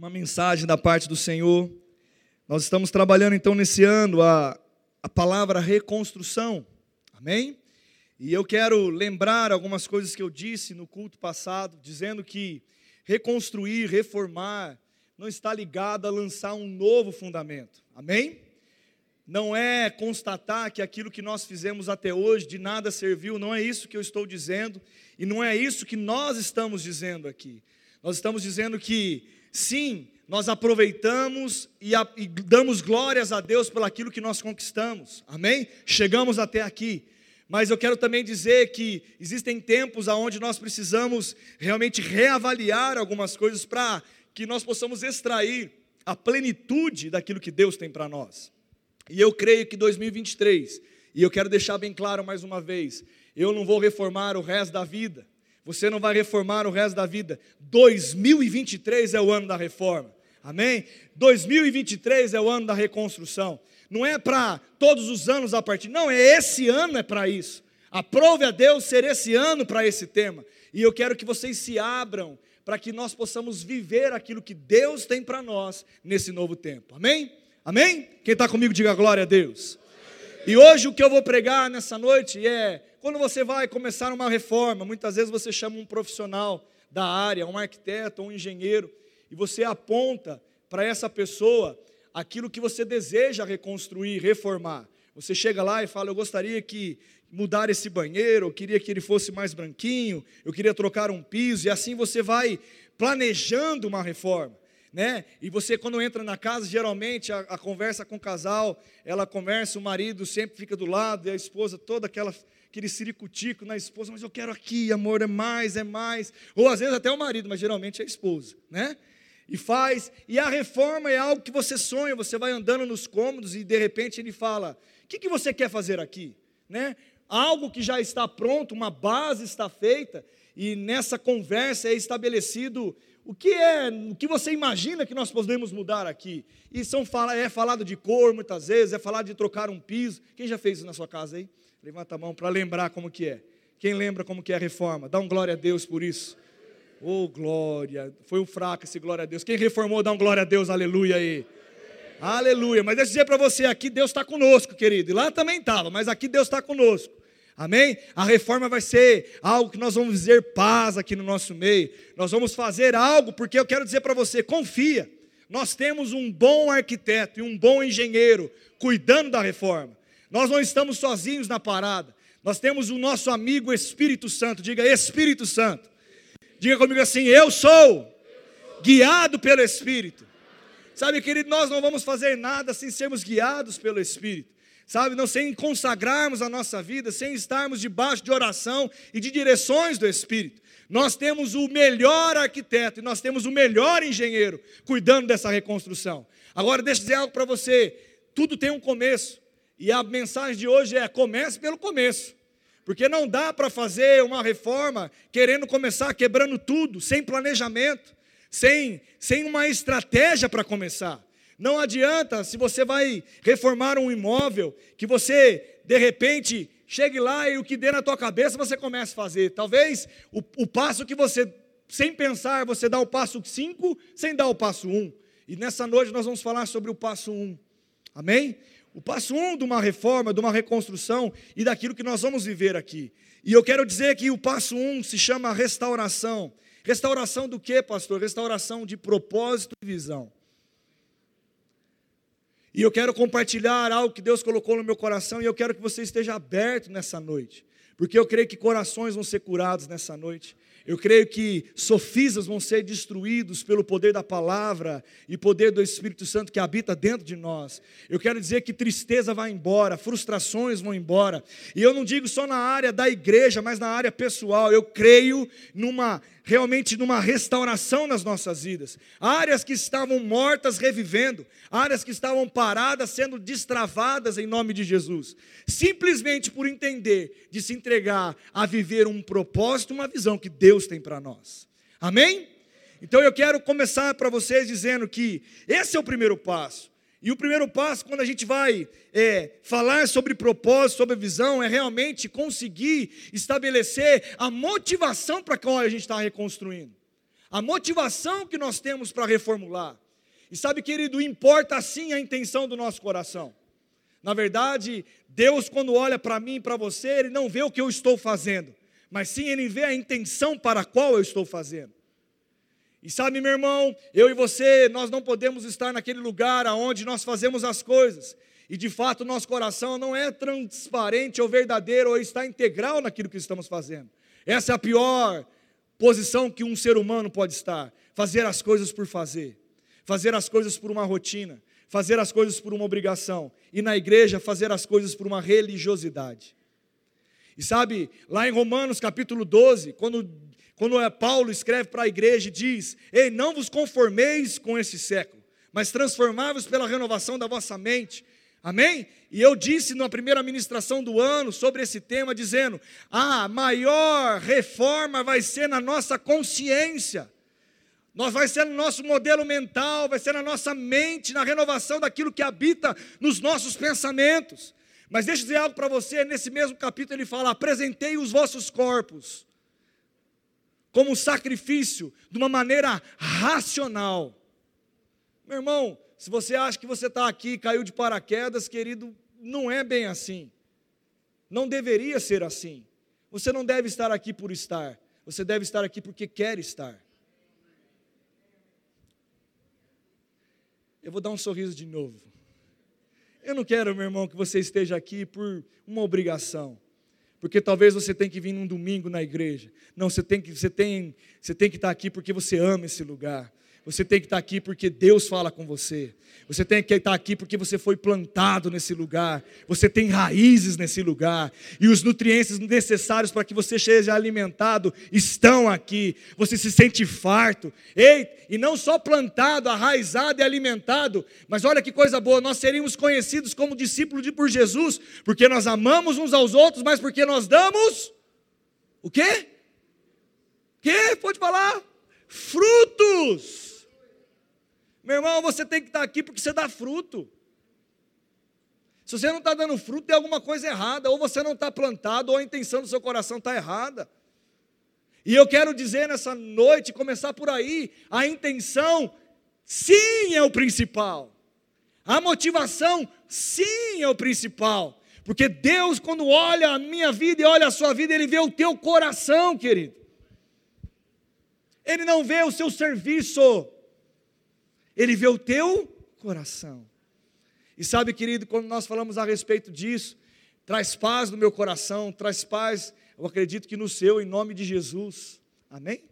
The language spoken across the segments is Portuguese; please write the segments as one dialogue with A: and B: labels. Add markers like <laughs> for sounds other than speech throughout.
A: uma mensagem da parte do Senhor. Nós estamos trabalhando então nesse ano a, a palavra reconstrução, amém? E eu quero lembrar algumas coisas que eu disse no culto passado, dizendo que reconstruir, reformar, não está ligado a lançar um novo fundamento, amém? Não é constatar que aquilo que nós fizemos até hoje de nada serviu, não é isso que eu estou dizendo, e não é isso que nós estamos dizendo aqui. Nós estamos dizendo que Sim, nós aproveitamos e, a, e damos glórias a Deus pelo aquilo que nós conquistamos. Amém? Chegamos até aqui. Mas eu quero também dizer que existem tempos onde nós precisamos realmente reavaliar algumas coisas para que nós possamos extrair a plenitude daquilo que Deus tem para nós. E eu creio que 2023, e eu quero deixar bem claro mais uma vez, eu não vou reformar o resto da vida, você não vai reformar o resto da vida. 2023 é o ano da reforma. Amém? 2023 é o ano da reconstrução. Não é para todos os anos a partir, não, é esse ano é para isso. Aprove a Deus ser esse ano para esse tema. E eu quero que vocês se abram para que nós possamos viver aquilo que Deus tem para nós nesse novo tempo. Amém? Amém? Quem está comigo, diga glória a Deus. E hoje o que eu vou pregar nessa noite é quando você vai começar uma reforma, muitas vezes você chama um profissional da área, um arquiteto, um engenheiro, e você aponta para essa pessoa aquilo que você deseja reconstruir, reformar. Você chega lá e fala: Eu gostaria que mudar esse banheiro, eu queria que ele fosse mais branquinho, eu queria trocar um piso, e assim você vai planejando uma reforma. Né? E você, quando entra na casa, geralmente a, a conversa com o casal, ela conversa, o marido sempre fica do lado, e a esposa toda aquela aquele ciricutico na esposa, mas eu quero aqui, amor, é mais, é mais. Ou às vezes até o marido, mas geralmente é a esposa, né? E faz, e a reforma é algo que você sonha, você vai andando nos cômodos e de repente ele fala: O que, que você quer fazer aqui? Né? Algo que já está pronto, uma base está feita, e nessa conversa é estabelecido o que é, o que você imagina que nós podemos mudar aqui. E são, é falado de cor muitas vezes, é falado de trocar um piso. Quem já fez isso na sua casa aí? Levanta a mão para lembrar como que é. Quem lembra como que é a reforma? Dá um glória a Deus por isso. Oh, glória. Foi um fraco esse glória a Deus. Quem reformou, dá um glória a Deus, aleluia aí. Aleluia. Mas deixa eu dizer para você, aqui Deus está conosco, querido. E lá também estava, mas aqui Deus está conosco. Amém? A reforma vai ser algo que nós vamos dizer paz aqui no nosso meio. Nós vamos fazer algo, porque eu quero dizer para você, confia. Nós temos um bom arquiteto e um bom engenheiro cuidando da reforma. Nós não estamos sozinhos na parada. Nós temos o nosso amigo Espírito Santo. Diga Espírito Santo. Diga comigo assim: Eu sou guiado pelo Espírito. Sabe, querido, nós não vamos fazer nada sem sermos guiados pelo Espírito. Sabe, não sem consagrarmos a nossa vida, sem estarmos debaixo de oração e de direções do Espírito. Nós temos o melhor arquiteto e nós temos o melhor engenheiro cuidando dessa reconstrução. Agora, deixa eu dizer algo para você: tudo tem um começo. E a mensagem de hoje é: comece pelo começo. Porque não dá para fazer uma reforma querendo começar quebrando tudo, sem planejamento, sem, sem uma estratégia para começar. Não adianta se você vai reformar um imóvel, que você, de repente, chegue lá e o que dê na tua cabeça você comece a fazer. Talvez o, o passo que você, sem pensar, você dá o passo 5, sem dar o passo 1. Um. E nessa noite nós vamos falar sobre o passo 1. Um. Amém? O passo um de uma reforma, de uma reconstrução e daquilo que nós vamos viver aqui. E eu quero dizer que o passo um se chama restauração. Restauração do que, pastor? Restauração de propósito e visão. E eu quero compartilhar algo que Deus colocou no meu coração e eu quero que você esteja aberto nessa noite, porque eu creio que corações vão ser curados nessa noite. Eu creio que sofistas vão ser destruídos pelo poder da palavra e poder do Espírito Santo que habita dentro de nós. Eu quero dizer que tristeza vai embora, frustrações vão embora. E eu não digo só na área da igreja, mas na área pessoal. Eu creio numa realmente numa restauração nas nossas vidas. Áreas que estavam mortas revivendo, áreas que estavam paradas sendo destravadas em nome de Jesus. Simplesmente por entender de se entregar a viver um propósito, uma visão que Deus tem para nós. Amém? Então eu quero começar para vocês dizendo que esse é o primeiro passo. E o primeiro passo, quando a gente vai é, falar sobre propósito, sobre visão, é realmente conseguir estabelecer a motivação para a qual a gente está reconstruindo. a motivação que nós temos para reformular. E sabe, querido, importa sim a intenção do nosso coração. Na verdade, Deus, quando olha para mim e para você, Ele não vê o que eu estou fazendo, mas sim Ele vê a intenção para a qual eu estou fazendo. E sabe, meu irmão, eu e você, nós não podemos estar naquele lugar aonde nós fazemos as coisas. E de fato nosso coração não é transparente ou verdadeiro ou está integral naquilo que estamos fazendo. Essa é a pior posição que um ser humano pode estar: fazer as coisas por fazer, fazer as coisas por uma rotina, fazer as coisas por uma obrigação, e na igreja fazer as coisas por uma religiosidade. E sabe, lá em Romanos capítulo 12, quando quando é Paulo escreve para a igreja e diz: Ei, não vos conformeis com esse século, mas transformai-vos pela renovação da vossa mente. Amém? E eu disse na primeira ministração do ano sobre esse tema, dizendo: a maior reforma vai ser na nossa consciência, nós vai ser no nosso modelo mental, vai ser na nossa mente, na renovação daquilo que habita nos nossos pensamentos. Mas deixa eu dizer algo para você, nesse mesmo capítulo ele fala: apresentei os vossos corpos como sacrifício de uma maneira racional. Meu irmão, se você acha que você está aqui e caiu de paraquedas, querido, não é bem assim. Não deveria ser assim. Você não deve estar aqui por estar. Você deve estar aqui porque quer estar. Eu vou dar um sorriso de novo. Eu não quero, meu irmão, que você esteja aqui por uma obrigação porque talvez você tenha que vir num domingo na igreja. Não, você tem que, você tem, você tem que estar aqui porque você ama esse lugar. Você tem que estar aqui porque Deus fala com você. Você tem que estar aqui porque você foi plantado nesse lugar. Você tem raízes nesse lugar. E os nutrientes necessários para que você seja alimentado estão aqui. Você se sente farto. Ei, e não só plantado, arraizado e alimentado, mas olha que coisa boa, nós seríamos conhecidos como discípulos de por Jesus, porque nós amamos uns aos outros, mas porque nós damos o quê? Que? Pode falar? Frutos. Meu irmão, você tem que estar aqui porque você dá fruto. Se você não está dando fruto, tem alguma coisa errada. Ou você não está plantado, ou a intenção do seu coração está errada. E eu quero dizer nessa noite, começar por aí, a intenção, sim, é o principal. A motivação, sim, é o principal. Porque Deus, quando olha a minha vida e olha a sua vida, Ele vê o teu coração, querido. Ele não vê o seu serviço. Ele vê o teu coração. E sabe, querido, quando nós falamos a respeito disso, traz paz no meu coração, traz paz, eu acredito que no seu, em nome de Jesus. Amém?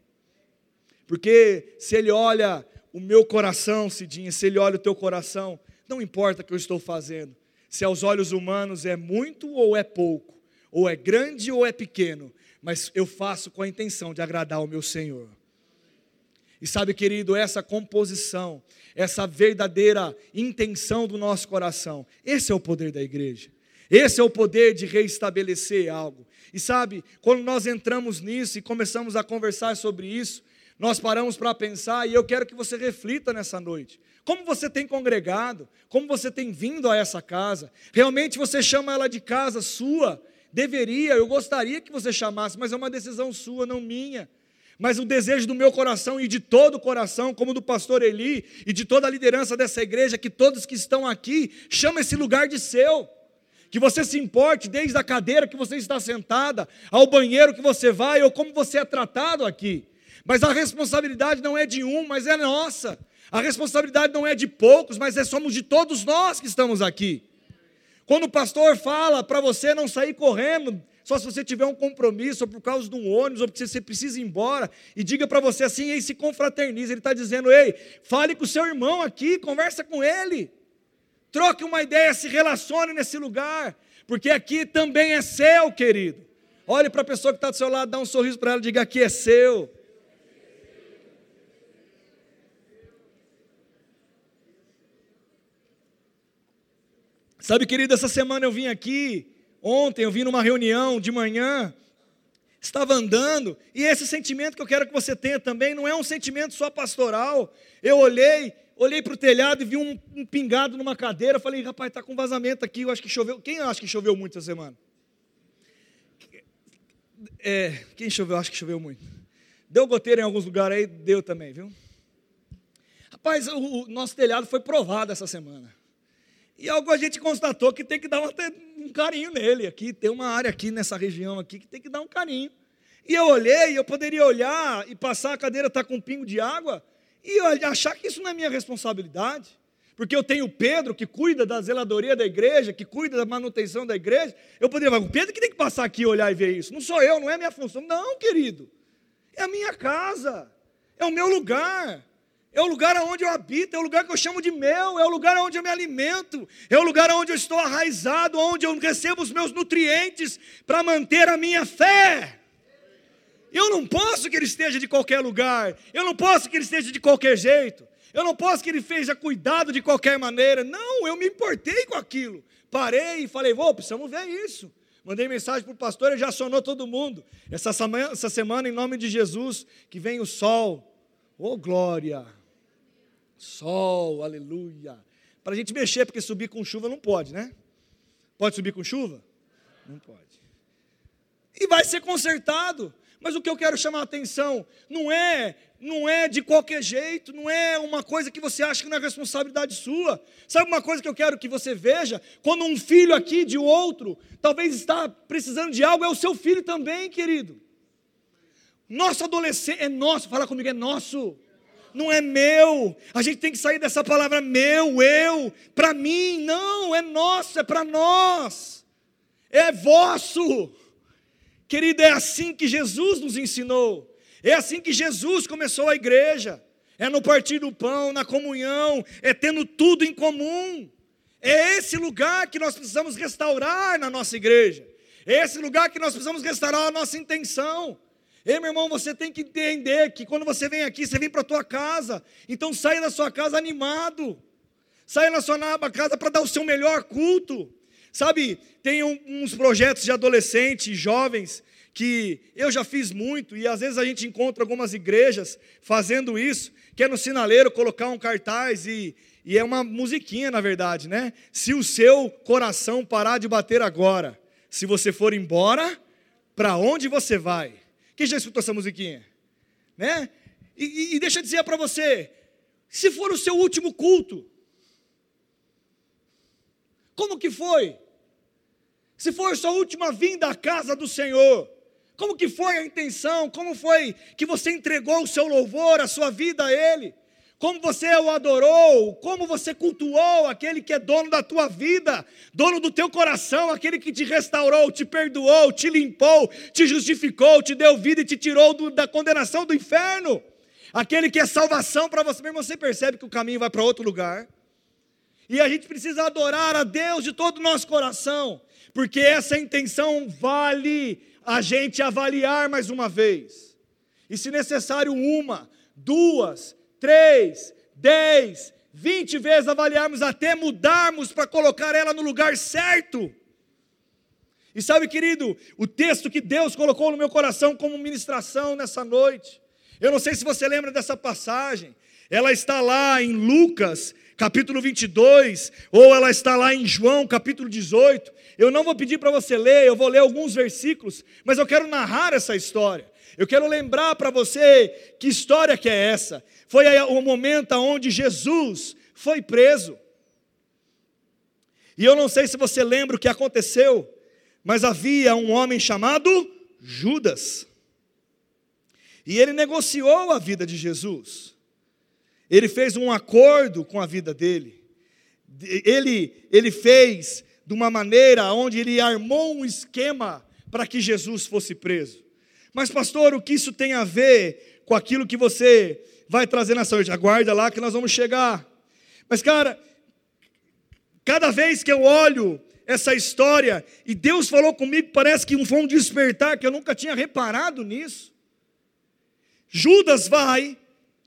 A: Porque se Ele olha o meu coração, Cidinha, se Ele olha o teu coração, não importa o que eu estou fazendo, se aos olhos humanos é muito ou é pouco, ou é grande ou é pequeno, mas eu faço com a intenção de agradar ao meu Senhor. E sabe, querido, essa composição, essa verdadeira intenção do nosso coração, esse é o poder da igreja. Esse é o poder de reestabelecer algo. E sabe, quando nós entramos nisso e começamos a conversar sobre isso, nós paramos para pensar e eu quero que você reflita nessa noite. Como você tem congregado, como você tem vindo a essa casa, realmente você chama ela de casa sua? Deveria, eu gostaria que você chamasse, mas é uma decisão sua, não minha. Mas o desejo do meu coração e de todo o coração, como do pastor Eli e de toda a liderança dessa igreja, que todos que estão aqui chamam esse lugar de seu. Que você se importe desde a cadeira que você está sentada, ao banheiro que você vai, ou como você é tratado aqui. Mas a responsabilidade não é de um, mas é nossa. A responsabilidade não é de poucos, mas é somos de todos nós que estamos aqui. Quando o pastor fala para você não sair correndo, só se você tiver um compromisso, ou por causa de um ônibus, ou porque você precisa ir embora, e diga para você assim, ei, se confraternize. Ele está dizendo, ei, fale com o seu irmão aqui, conversa com ele. Troque uma ideia, se relacione nesse lugar, porque aqui também é seu, querido. Olhe para a pessoa que está do seu lado, dá um sorriso para ela, diga aqui é seu. Sabe, querido, essa semana eu vim aqui Ontem eu vim numa reunião de manhã, estava andando, e esse sentimento que eu quero que você tenha também não é um sentimento só pastoral. Eu olhei, olhei para o telhado e vi um, um, pingado numa cadeira, falei, rapaz, está com vazamento aqui, eu acho que choveu. Quem acha que choveu muito essa semana? É, quem choveu? Acho que choveu muito. Deu goteira em alguns lugares aí? Deu também, viu? Rapaz, o, o nosso telhado foi provado essa semana. E algo a gente constatou que tem que dar um carinho nele. Aqui tem uma área aqui nessa região aqui que tem que dar um carinho. E eu olhei, eu poderia olhar e passar a cadeira tá com um pingo de água e achar que isso não é minha responsabilidade. Porque eu tenho Pedro que cuida da zeladoria da igreja, que cuida da manutenção da igreja. Eu poderia falar, o Pedro que tem que passar aqui olhar e ver isso. Não sou eu, não é minha função. Não, querido. É a minha casa. É o meu lugar. É o lugar onde eu habito, é o lugar que eu chamo de meu, é o lugar onde eu me alimento, é o lugar onde eu estou arraizado, onde eu recebo os meus nutrientes para manter a minha fé. Eu não posso que ele esteja de qualquer lugar, eu não posso que ele esteja de qualquer jeito, eu não posso que ele seja cuidado de qualquer maneira. Não, eu me importei com aquilo. Parei e falei, vou, precisamos ver isso. Mandei mensagem para o pastor e já acionou todo mundo. Essa semana, essa semana, em nome de Jesus, que vem o sol. Oh, glória! Sol, aleluia. Para a gente mexer, porque subir com chuva não pode, né? Pode subir com chuva? Não pode. E vai ser consertado. Mas o que eu quero chamar a atenção não é, não é de qualquer jeito, não é uma coisa que você acha que não é responsabilidade sua. Sabe uma coisa que eu quero que você veja? Quando um filho aqui de outro talvez está precisando de algo, é o seu filho também, querido. Nosso adolescente é nosso, fala comigo, é nosso não é meu. A gente tem que sair dessa palavra meu, eu, para mim. Não, é nosso, é para nós. É vosso. Querido, é assim que Jesus nos ensinou. É assim que Jesus começou a igreja. É no partir do pão, na comunhão, é tendo tudo em comum. É esse lugar que nós precisamos restaurar na nossa igreja. É esse lugar que nós precisamos restaurar a nossa intenção. Ei, meu irmão, você tem que entender que quando você vem aqui, você vem para a tua casa. Então saia da sua casa animado. Saia da sua casa para dar o seu melhor culto. Sabe, tem um, uns projetos de adolescentes, jovens, que eu já fiz muito, e às vezes a gente encontra algumas igrejas fazendo isso, que é no sinaleiro colocar um cartaz e, e é uma musiquinha, na verdade, né? Se o seu coração parar de bater agora, se você for embora, para onde você vai? Quem já escutou essa musiquinha? Né? E, e, e deixa eu dizer para você: se for o seu último culto, como que foi? Se for a sua última vinda à casa do Senhor, como que foi a intenção? Como foi que você entregou o seu louvor, a sua vida a Ele? Como você o adorou, como você cultuou aquele que é dono da tua vida, dono do teu coração, aquele que te restaurou, te perdoou, te limpou, te justificou, te deu vida e te tirou do, da condenação do inferno. Aquele que é salvação para você, mesmo você percebe que o caminho vai para outro lugar. E a gente precisa adorar a Deus de todo o nosso coração, porque essa intenção vale a gente avaliar mais uma vez. E se necessário, uma, duas, três, dez, vinte vezes avaliarmos até mudarmos para colocar ela no lugar certo. E sabe, querido, o texto que Deus colocou no meu coração como ministração nessa noite, eu não sei se você lembra dessa passagem, ela está lá em Lucas, capítulo 22, ou ela está lá em João, capítulo 18. Eu não vou pedir para você ler, eu vou ler alguns versículos, mas eu quero narrar essa história. Eu quero lembrar para você que história que é essa. Foi o momento onde Jesus foi preso. E eu não sei se você lembra o que aconteceu, mas havia um homem chamado Judas. E ele negociou a vida de Jesus. Ele fez um acordo com a vida dele. Ele, ele fez de uma maneira onde ele armou um esquema para que Jesus fosse preso. Mas, pastor, o que isso tem a ver com aquilo que você vai trazer na saúde. Aguarda lá que nós vamos chegar. Mas, cara, cada vez que eu olho essa história, e Deus falou comigo, parece que foi um despertar, que eu nunca tinha reparado nisso. Judas vai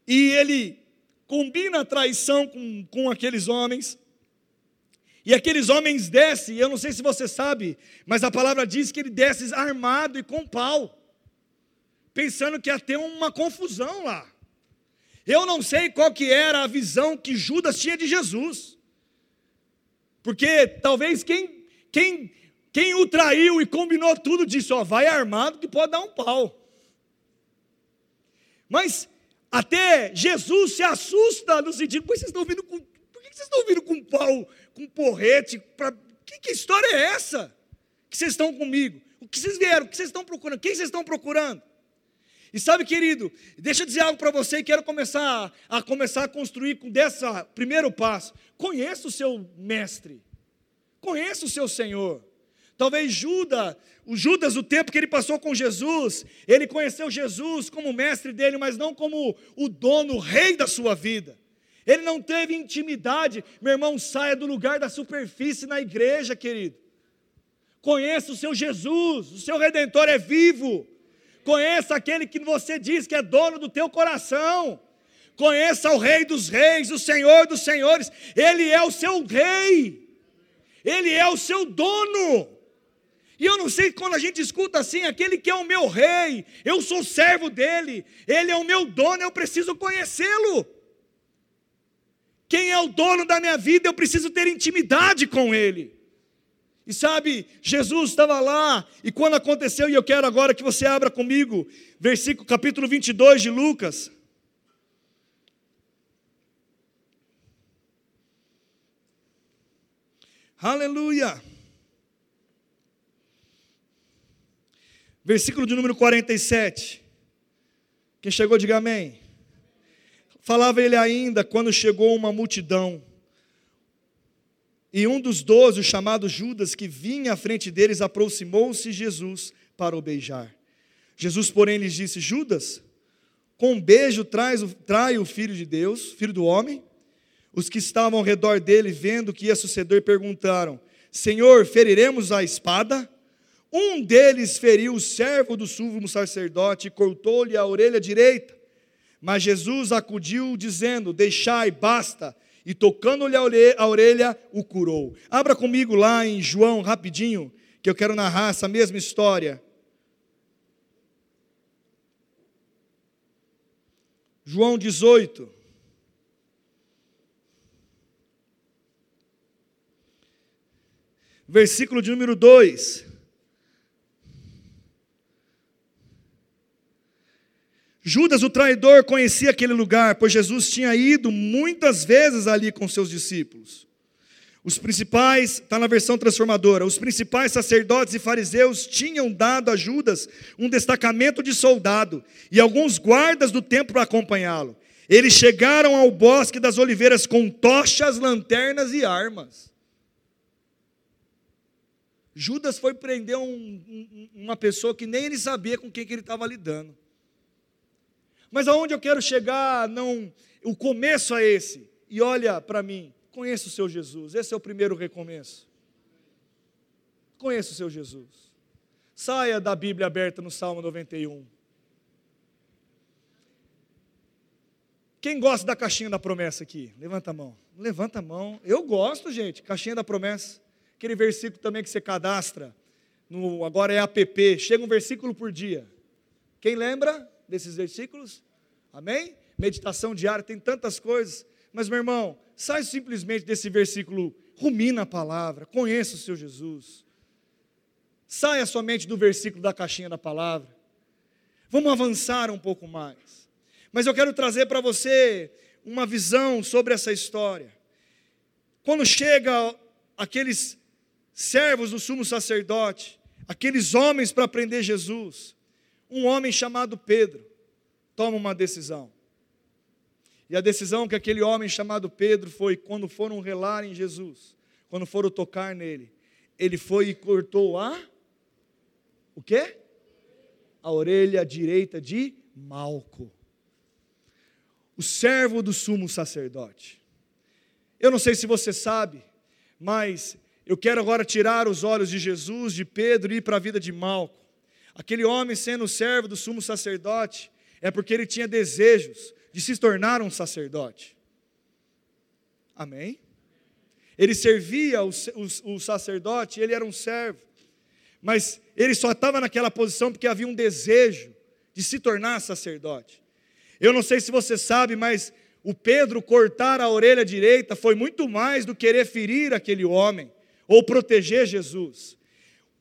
A: e ele combina a traição com, com aqueles homens. E aqueles homens descem, eu não sei se você sabe, mas a palavra diz que ele desce armado e com pau, pensando que ia ter uma confusão lá. Eu não sei qual que era a visão que Judas tinha de Jesus. Porque talvez quem, quem, quem o traiu e combinou tudo disse, ó, vai armado que pode dar um pau. Mas até Jesus se assusta no sentido, pois vocês estão vindo com. Por que vocês estão vindo com pau, com porrete? Pra, que, que história é essa? Que vocês estão comigo? O que vocês vieram? O que vocês estão procurando? Quem vocês estão procurando? E sabe, querido, deixa eu dizer algo para você e quero começar a começar a construir com dessa primeiro passo. Conheça o seu mestre. Conheça o seu Senhor. Talvez Judas, o Judas, o tempo que ele passou com Jesus, ele conheceu Jesus como mestre dele, mas não como o dono, o rei da sua vida. Ele não teve intimidade. Meu irmão, saia do lugar da superfície na igreja, querido. Conheça o seu Jesus, o seu redentor é vivo. Conheça aquele que você diz que é dono do teu coração. Conheça o Rei dos Reis, o Senhor dos Senhores. Ele é o seu Rei. Ele é o seu dono. E eu não sei quando a gente escuta assim, aquele que é o meu rei, eu sou servo dele, ele é o meu dono, eu preciso conhecê-lo. Quem é o dono da minha vida, eu preciso ter intimidade com ele. E sabe, Jesus estava lá, e quando aconteceu, e eu quero agora que você abra comigo, versículo capítulo 22 de Lucas. Aleluia. Versículo de número 47. Quem chegou, diga amém. Falava ele ainda quando chegou uma multidão e um dos doze, o chamado Judas, que vinha à frente deles, aproximou-se de Jesus para o beijar. Jesus, porém, lhes disse: Judas, com um beijo traz, trai o filho de Deus, filho do homem. Os que estavam ao redor dele, vendo o que ia suceder, perguntaram: Senhor, feriremos a espada? Um deles feriu o servo do sumo sacerdote e cortou-lhe a orelha direita. Mas Jesus acudiu, dizendo: Deixai, basta e tocando-lhe a orelha, o curou. Abra comigo lá em João, rapidinho, que eu quero narrar essa mesma história. João 18. Versículo de número 2. Judas, o traidor, conhecia aquele lugar, pois Jesus tinha ido muitas vezes ali com seus discípulos. Os principais, está na versão transformadora, os principais sacerdotes e fariseus tinham dado a Judas um destacamento de soldado e alguns guardas do templo para acompanhá-lo. Eles chegaram ao bosque das oliveiras com tochas, lanternas e armas. Judas foi prender um, um, uma pessoa que nem ele sabia com quem que ele estava lidando. Mas aonde eu quero chegar, não, o começo é esse. E olha para mim, conheça o seu Jesus. Esse é o primeiro recomeço. Conheça o seu Jesus. Saia da Bíblia aberta no Salmo 91. Quem gosta da caixinha da promessa aqui? Levanta a mão. Levanta a mão. Eu gosto, gente. Caixinha da promessa. Aquele versículo também que você cadastra. No, agora é app. Chega um versículo por dia. Quem lembra? Desses versículos? Amém? Meditação diária, tem tantas coisas. Mas, meu irmão, sai simplesmente desse versículo, rumina a palavra, conheça o seu Jesus. Saia somente do versículo da caixinha da palavra. Vamos avançar um pouco mais. Mas eu quero trazer para você uma visão sobre essa história. Quando chega aqueles servos do sumo sacerdote, aqueles homens para prender Jesus, um homem chamado Pedro toma uma decisão. E a decisão que aquele homem chamado Pedro foi quando foram relar em Jesus, quando foram tocar nele, ele foi e cortou a o quê? A orelha direita de Malco, o servo do sumo sacerdote. Eu não sei se você sabe, mas eu quero agora tirar os olhos de Jesus, de Pedro e ir para a vida de Malco. Aquele homem, sendo servo do sumo sacerdote, é porque ele tinha desejos de se tornar um sacerdote. Amém? Ele servia o, o, o sacerdote, ele era um servo, mas ele só estava naquela posição porque havia um desejo de se tornar sacerdote. Eu não sei se você sabe, mas o Pedro cortar a orelha direita foi muito mais do que querer ferir aquele homem ou proteger Jesus.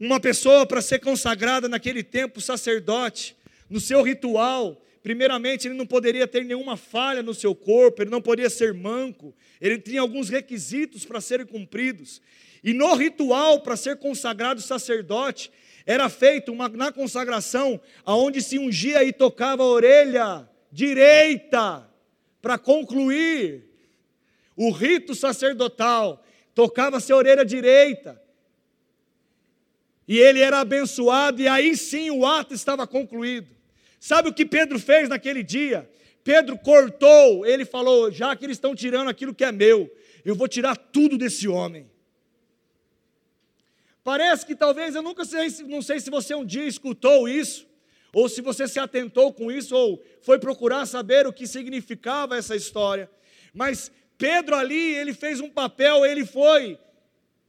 A: Uma pessoa para ser consagrada naquele tempo, sacerdote, no seu ritual, primeiramente, ele não poderia ter nenhuma falha no seu corpo, ele não poderia ser manco, ele tinha alguns requisitos para serem cumpridos. E no ritual para ser consagrado sacerdote, era feito uma, na consagração, aonde se ungia e tocava a orelha direita, para concluir o rito sacerdotal, tocava-se a orelha direita, e ele era abençoado, e aí sim o ato estava concluído. Sabe o que Pedro fez naquele dia? Pedro cortou, ele falou: já que eles estão tirando aquilo que é meu, eu vou tirar tudo desse homem. Parece que talvez, eu nunca sei, não sei se você um dia escutou isso, ou se você se atentou com isso, ou foi procurar saber o que significava essa história. Mas Pedro ali, ele fez um papel, ele foi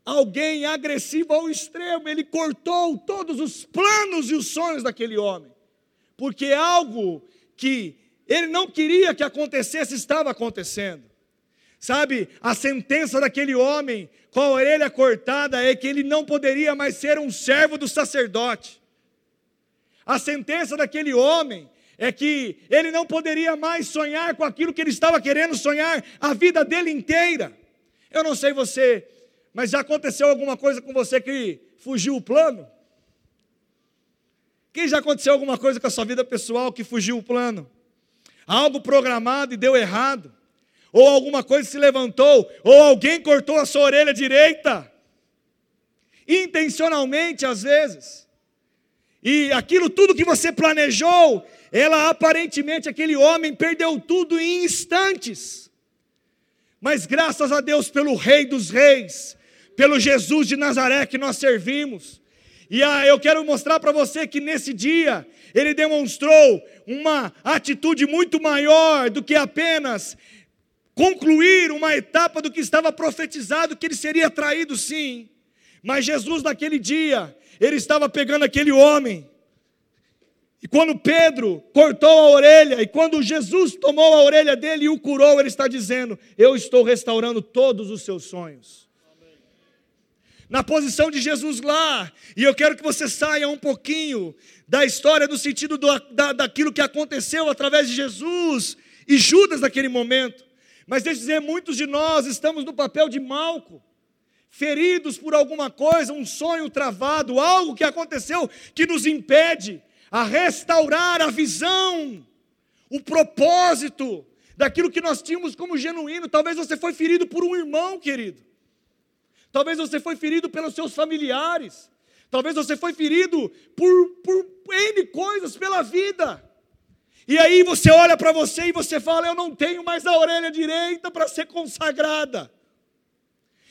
A: alguém agressivo ao extremo, ele cortou todos os planos e os sonhos daquele homem, porque algo que ele não queria que acontecesse estava acontecendo. Sabe, a sentença daquele homem com a orelha cortada é que ele não poderia mais ser um servo do sacerdote. A sentença daquele homem é que ele não poderia mais sonhar com aquilo que ele estava querendo sonhar a vida dele inteira. Eu não sei você, mas já aconteceu alguma coisa com você que fugiu o plano? Quem já aconteceu alguma coisa com a sua vida pessoal que fugiu o plano? Algo programado e deu errado? ou alguma coisa se levantou, ou alguém cortou a sua orelha direita, intencionalmente às vezes, e aquilo tudo que você planejou, ela aparentemente, aquele homem perdeu tudo em instantes, mas graças a Deus pelo Rei dos Reis, pelo Jesus de Nazaré que nós servimos, e ah, eu quero mostrar para você que nesse dia ele demonstrou uma atitude muito maior do que apenas concluir uma etapa do que estava profetizado, que ele seria traído sim. Mas Jesus, naquele dia, ele estava pegando aquele homem. E quando Pedro cortou a orelha, e quando Jesus tomou a orelha dele e o curou, ele está dizendo: Eu estou restaurando todos os seus sonhos. Na posição de Jesus lá, e eu quero que você saia um pouquinho da história, no sentido do, da, daquilo que aconteceu através de Jesus e Judas naquele momento. Mas deixa eu dizer, muitos de nós estamos no papel de Malco, feridos por alguma coisa, um sonho travado, algo que aconteceu que nos impede a restaurar a visão, o propósito daquilo que nós tínhamos como genuíno. Talvez você foi ferido por um irmão, querido. Talvez você foi ferido pelos seus familiares. Talvez você foi ferido por, por N coisas pela vida. E aí você olha para você e você fala: Eu não tenho mais a orelha direita para ser consagrada.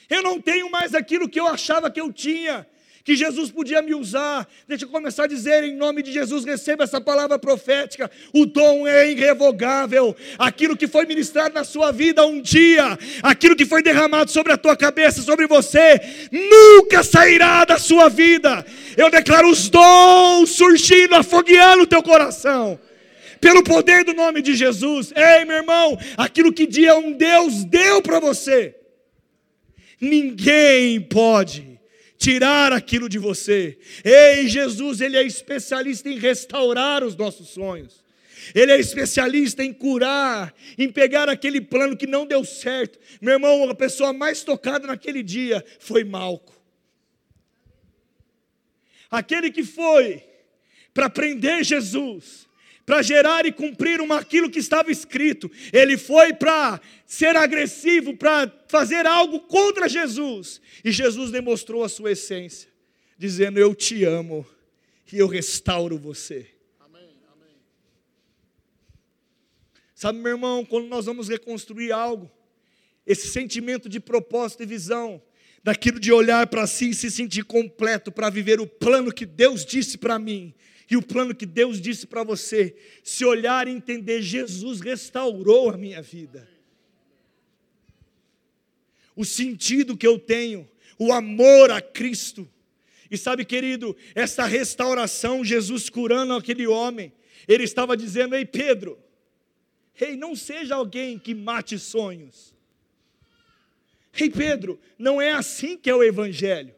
A: Eu não tenho mais aquilo que eu achava que eu tinha, que Jesus podia me usar. Deixa eu começar a dizer em nome de Jesus: receba essa palavra profética. O dom é irrevogável. Aquilo que foi ministrado na sua vida um dia, aquilo que foi derramado sobre a tua cabeça, sobre você, nunca sairá da sua vida. Eu declaro os dons surgindo, afogueando o teu coração pelo poder do nome de Jesus. Ei, meu irmão, aquilo que dia um Deus deu para você, ninguém pode tirar aquilo de você. Ei, Jesus, ele é especialista em restaurar os nossos sonhos. Ele é especialista em curar, em pegar aquele plano que não deu certo. Meu irmão, a pessoa mais tocada naquele dia foi Malco. Aquele que foi para prender Jesus, para gerar e cumprir uma, aquilo que estava escrito. Ele foi para ser agressivo, para fazer algo contra Jesus. E Jesus demonstrou a sua essência, dizendo: Eu te amo e eu restauro você. Amém, amém. Sabe, meu irmão, quando nós vamos reconstruir algo, esse sentimento de propósito e visão, daquilo de olhar para si e se sentir completo para viver o plano que Deus disse para mim, e o plano que Deus disse para você, se olhar e entender, Jesus restaurou a minha vida. O sentido que eu tenho, o amor a Cristo. E sabe, querido, essa restauração, Jesus curando aquele homem, ele estava dizendo: Ei, Pedro, ei, não seja alguém que mate sonhos. Ei, Pedro, não é assim que é o Evangelho.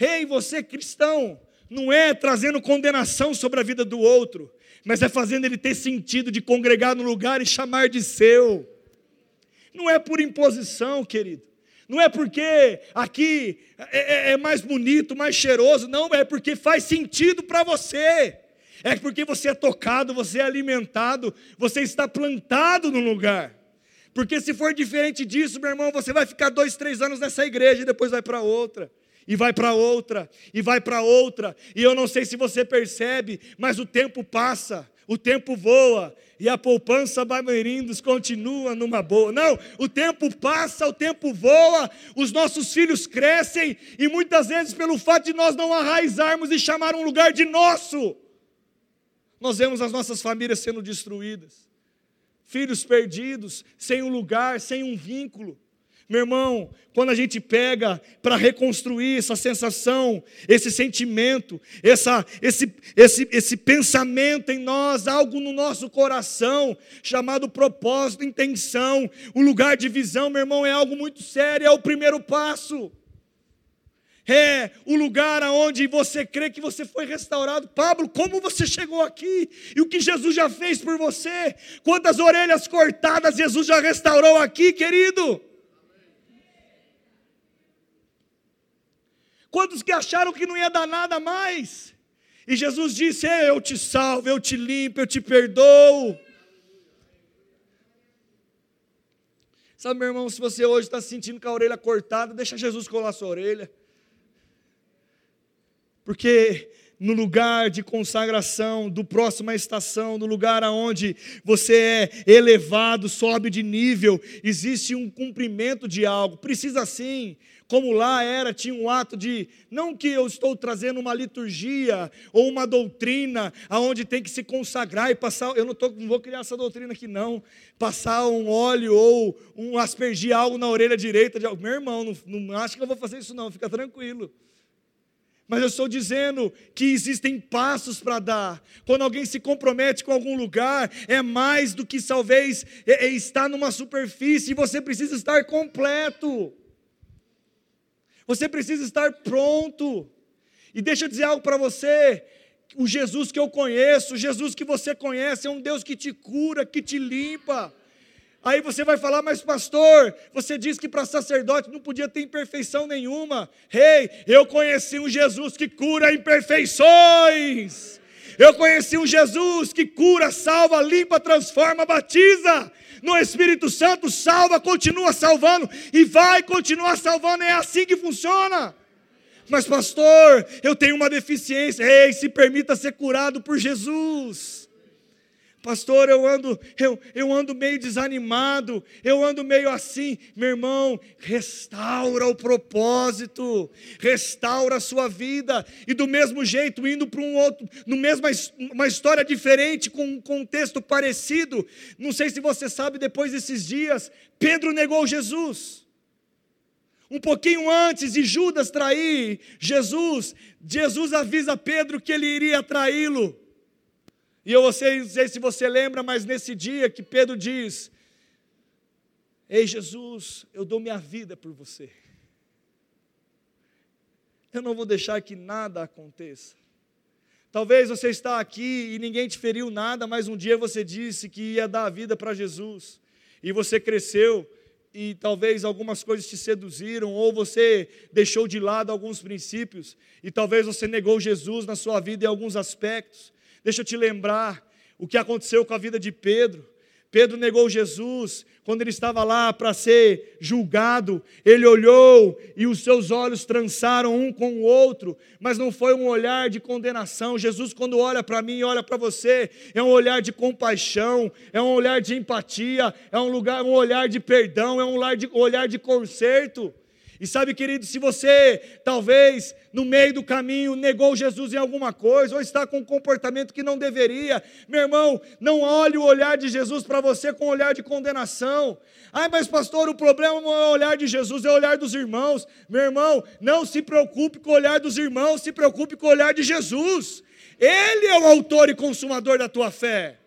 A: Ei, você cristão, não é trazendo condenação sobre a vida do outro, mas é fazendo ele ter sentido de congregar no lugar e chamar de seu. Não é por imposição, querido. Não é porque aqui é, é, é mais bonito, mais cheiroso, não, é porque faz sentido para você. É porque você é tocado, você é alimentado, você está plantado no lugar. Porque se for diferente disso, meu irmão, você vai ficar dois, três anos nessa igreja e depois vai para outra e vai para outra, e vai para outra, e eu não sei se você percebe, mas o tempo passa, o tempo voa, e a poupança Bameirindos continua numa boa. Não, o tempo passa, o tempo voa, os nossos filhos crescem, e muitas vezes, pelo fato de nós não arraizarmos e chamar um lugar de nosso, nós vemos as nossas famílias sendo destruídas, filhos perdidos, sem um lugar, sem um vínculo. Meu irmão, quando a gente pega para reconstruir essa sensação, esse sentimento, essa, esse, esse, esse pensamento em nós, algo no nosso coração, chamado propósito, intenção, o lugar de visão, meu irmão, é algo muito sério, é o primeiro passo. É o lugar aonde você crê que você foi restaurado. Pablo, como você chegou aqui? E o que Jesus já fez por você? Quantas orelhas cortadas Jesus já restaurou aqui, querido? Quantos que acharam que não ia dar nada mais? E Jesus disse: Eu te salvo, eu te limpo, eu te perdoo. Sabe, meu irmão, se você hoje está sentindo com a orelha cortada, deixa Jesus colar sua orelha. Porque no lugar de consagração, do próxima estação, no lugar aonde você é elevado, sobe de nível, existe um cumprimento de algo. Precisa sim, como lá era, tinha um ato de, não que eu estou trazendo uma liturgia ou uma doutrina aonde tem que se consagrar e passar, eu não, tô, não vou criar essa doutrina aqui não, passar um óleo ou um aspergir algo na orelha direita de meu irmão, não, não acho que eu vou fazer isso não, fica tranquilo. Mas eu estou dizendo que existem passos para dar. Quando alguém se compromete com algum lugar, é mais do que talvez é, é estar numa superfície, você precisa estar completo. Você precisa estar pronto. E deixa eu dizer algo para você: o Jesus que eu conheço, o Jesus que você conhece, é um Deus que te cura, que te limpa. Aí você vai falar, mas pastor, você disse que para sacerdote não podia ter imperfeição nenhuma. Rei, hey, eu conheci um Jesus que cura imperfeições. Eu conheci um Jesus que cura, salva, limpa, transforma, batiza. No Espírito Santo, salva, continua salvando e vai continuar salvando. É assim que funciona. Mas, pastor, eu tenho uma deficiência. Ei, se permita ser curado por Jesus. Pastor, eu ando, eu, eu ando meio desanimado, eu ando meio assim. Meu irmão, restaura o propósito, restaura a sua vida. E do mesmo jeito, indo para um outro, no mesmo uma história diferente, com um contexto parecido. Não sei se você sabe, depois desses dias, Pedro negou Jesus. Um pouquinho antes de Judas trair Jesus, Jesus avisa Pedro que ele iria traí-lo. E eu não sei se você lembra, mas nesse dia que Pedro diz: Ei Jesus, eu dou minha vida por você. Eu não vou deixar que nada aconteça. Talvez você está aqui e ninguém te feriu nada, mas um dia você disse que ia dar a vida para Jesus. E você cresceu e talvez algumas coisas te seduziram, ou você deixou de lado alguns princípios, e talvez você negou Jesus na sua vida em alguns aspectos. Deixa eu te lembrar o que aconteceu com a vida de Pedro. Pedro negou Jesus quando ele estava lá para ser julgado. Ele olhou e os seus olhos trançaram um com o outro, mas não foi um olhar de condenação. Jesus, quando olha para mim e olha para você, é um olhar de compaixão, é um olhar de empatia, é um, lugar, um olhar de perdão, é um olhar de, olhar de conserto. E sabe, querido, se você talvez no meio do caminho negou Jesus em alguma coisa, ou está com um comportamento que não deveria, meu irmão, não olhe o olhar de Jesus para você com um olhar de condenação. Ai, mas pastor, o problema não é o olhar de Jesus, é o olhar dos irmãos. Meu irmão, não se preocupe com o olhar dos irmãos, se preocupe com o olhar de Jesus. Ele é o autor e consumador da tua fé.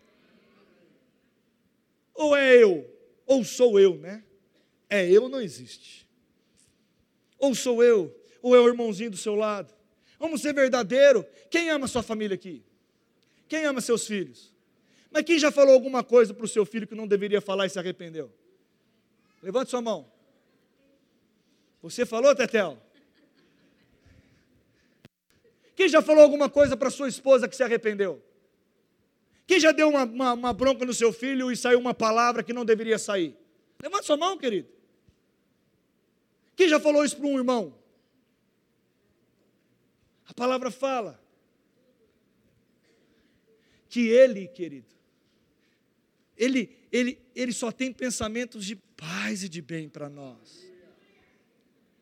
A: Ou é eu, ou sou eu, né? É eu, não existe. Ou sou eu, ou é o irmãozinho do seu lado, Vamos ser verdadeiro. Quem ama sua família aqui? Quem ama seus filhos? Mas quem já falou alguma coisa para o seu filho que não deveria falar e se arrependeu? Levante sua mão. Você falou, Tetel? Quem já falou alguma coisa para sua esposa que se arrependeu? Quem já deu uma, uma, uma, bronca no seu filho e saiu uma palavra que não deveria sair? Levante sua mão, querido. Quem já falou isso para um irmão? A palavra fala que ele, querido, ele, ele, ele só tem pensamentos de paz e de bem para nós.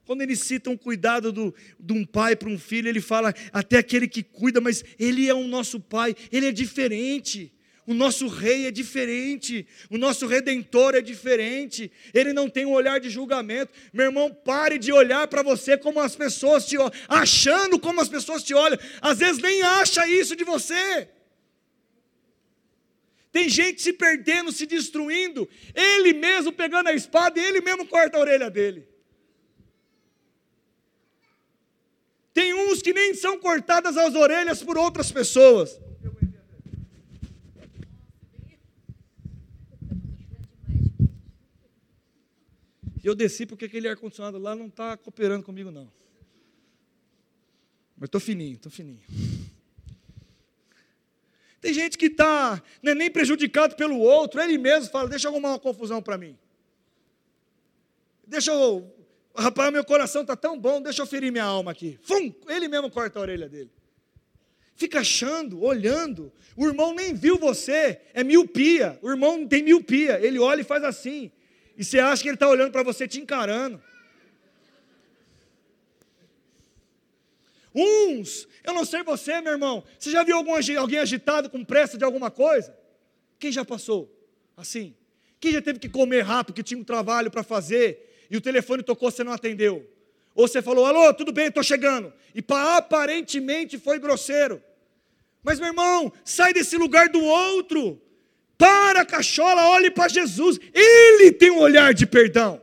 A: Quando ele cita um cuidado do, de um pai para um filho, ele fala até aquele que cuida, mas ele é o nosso pai, ele é diferente. O nosso rei é diferente, o nosso redentor é diferente, ele não tem um olhar de julgamento. Meu irmão, pare de olhar para você como as pessoas te olham, achando como as pessoas te olham, às vezes nem acha isso de você. Tem gente se perdendo, se destruindo, ele mesmo pegando a espada e ele mesmo corta a orelha dele. Tem uns que nem são cortadas as orelhas por outras pessoas. Eu desci porque aquele ar-condicionado lá não está cooperando comigo, não. Mas estou fininho, estou fininho. Tem gente que está é nem prejudicado pelo outro, ele mesmo fala, deixa eu arrumar uma confusão para mim. Deixa eu, rapaz, meu coração está tão bom, deixa eu ferir minha alma aqui. Fum, ele mesmo corta a orelha dele. Fica achando, olhando, o irmão nem viu você, é miopia, o irmão tem miopia, ele olha e faz assim, e você acha que ele está olhando para você te encarando. Uns, eu não sei você, meu irmão, você já viu algum, alguém agitado com pressa de alguma coisa? Quem já passou assim? Quem já teve que comer rápido, que tinha um trabalho para fazer, e o telefone tocou, você não atendeu? Ou você falou, alô, tudo bem, estou chegando. E aparentemente foi grosseiro. Mas, meu irmão, sai desse lugar do outro. Para, cachola, olhe para Jesus. Ele tem um olhar de perdão.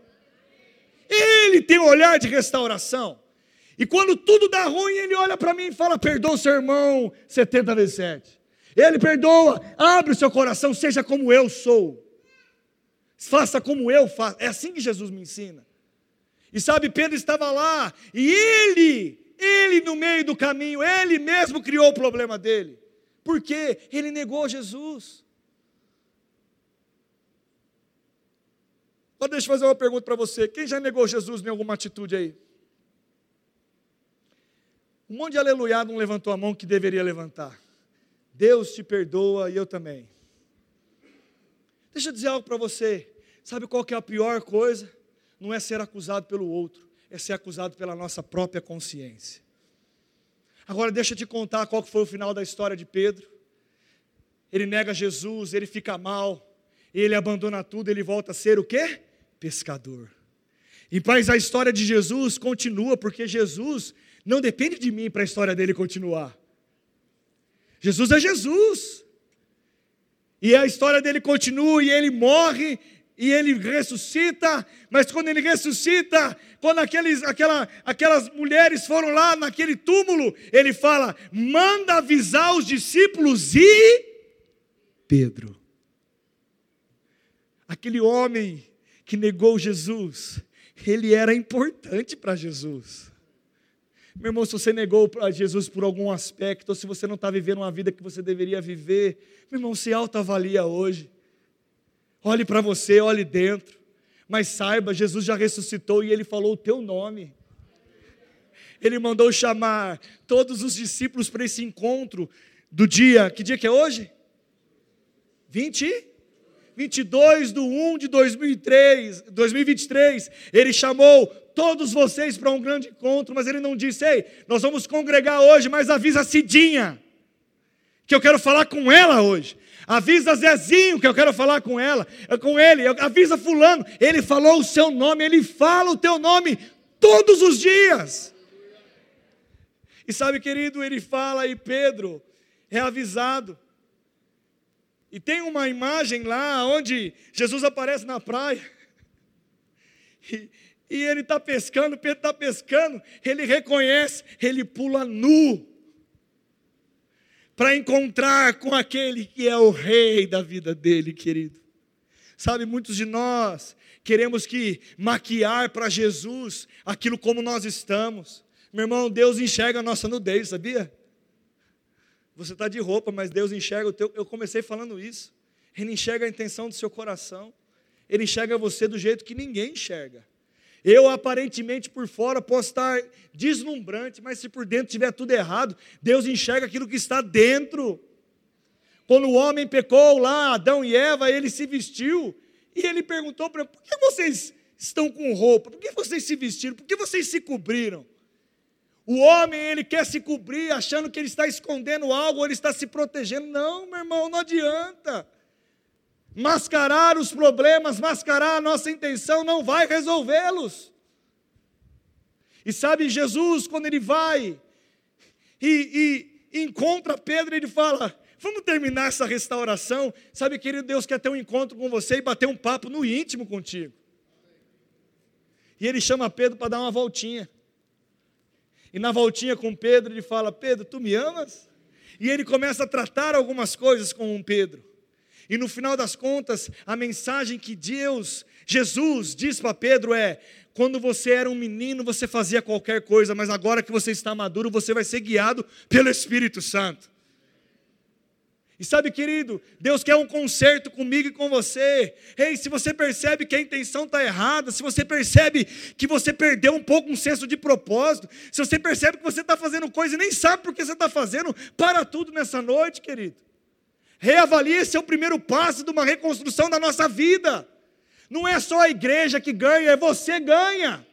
A: Ele tem um olhar de restauração. E quando tudo dá ruim, ele olha para mim e fala: Perdoa seu irmão 70 vezes 7. Ele perdoa, abre o seu coração, seja como eu sou. Faça como eu faço. É assim que Jesus me ensina. E sabe, Pedro estava lá, e ele, ele no meio do caminho, ele mesmo criou o problema dele. Por quê? Ele negou Jesus. Agora deixa eu fazer uma pergunta para você. Quem já negou Jesus em alguma atitude aí? Um monte de aleluia não levantou a mão que deveria levantar. Deus te perdoa e eu também. Deixa eu dizer algo para você. Sabe qual que é a pior coisa? Não é ser acusado pelo outro, é ser acusado pela nossa própria consciência. Agora deixa eu te contar qual que foi o final da história de Pedro. Ele nega Jesus, ele fica mal, ele abandona tudo, ele volta a ser o quê? Pescador. E mas a história de Jesus continua, porque Jesus não depende de mim para a história dele continuar. Jesus é Jesus. E a história dele continua, e ele morre, e ele ressuscita, mas quando ele ressuscita, quando aqueles, aquela, aquelas mulheres foram lá naquele túmulo, ele fala: manda avisar os discípulos e Pedro. Aquele homem que negou Jesus, ele era importante para Jesus. Meu irmão, se você negou a Jesus por algum aspecto, ou se você não está vivendo uma vida que você deveria viver, meu irmão, se autoavalia hoje. Olhe para você, olhe dentro. Mas saiba, Jesus já ressuscitou e ele falou o teu nome. Ele mandou chamar todos os discípulos para esse encontro do dia, que dia que é hoje? 20? 22 de 1 de 2003, 2023, ele chamou todos vocês para um grande encontro, mas ele não disse, ei, nós vamos congregar hoje, mas avisa Cidinha, que eu quero falar com ela hoje. Avisa Zezinho, que eu quero falar com ela, com ele. Avisa fulano, ele falou o seu nome, ele fala o teu nome todos os dias. E sabe, querido, ele fala e Pedro é avisado. E tem uma imagem lá onde Jesus aparece na praia. <laughs> E, e ele está pescando, Pedro está pescando, ele reconhece, ele pula nu para encontrar com aquele que é o rei da vida dele, querido. Sabe, muitos de nós queremos que maquiar para Jesus aquilo como nós estamos. Meu irmão, Deus enxerga a nossa nudez, sabia? Você está de roupa, mas Deus enxerga o teu. Eu comecei falando isso. Ele enxerga a intenção do seu coração. Ele enxerga você do jeito que ninguém enxerga. Eu, aparentemente, por fora, posso estar deslumbrante, mas se por dentro tiver tudo errado, Deus enxerga aquilo que está dentro. Quando o homem pecou lá, Adão e Eva, ele se vestiu, e ele perguntou para por que vocês estão com roupa? Por que vocês se vestiram? Por que vocês se cobriram? O homem, ele quer se cobrir achando que ele está escondendo algo, ele está se protegendo. Não, meu irmão, não adianta. Mascarar os problemas, mascarar a nossa intenção não vai resolvê-los. E sabe, Jesus, quando ele vai e, e encontra Pedro, ele fala: Vamos terminar essa restauração. Sabe, querido, Deus quer ter um encontro com você e bater um papo no íntimo contigo. E ele chama Pedro para dar uma voltinha. E na voltinha com Pedro, ele fala: Pedro, tu me amas? E ele começa a tratar algumas coisas com Pedro. E no final das contas, a mensagem que Deus, Jesus diz para Pedro é: quando você era um menino, você fazia qualquer coisa, mas agora que você está maduro, você vai ser guiado pelo Espírito Santo. E sabe, querido, Deus quer um conserto comigo e com você. Ei, se você percebe que a intenção está errada, se você percebe que você perdeu um pouco um senso de propósito, se você percebe que você está fazendo coisa e nem sabe por que você está fazendo, para tudo nessa noite, querido. Reavalie esse é o primeiro passo de uma reconstrução da nossa vida. Não é só a igreja que ganha, é você ganha.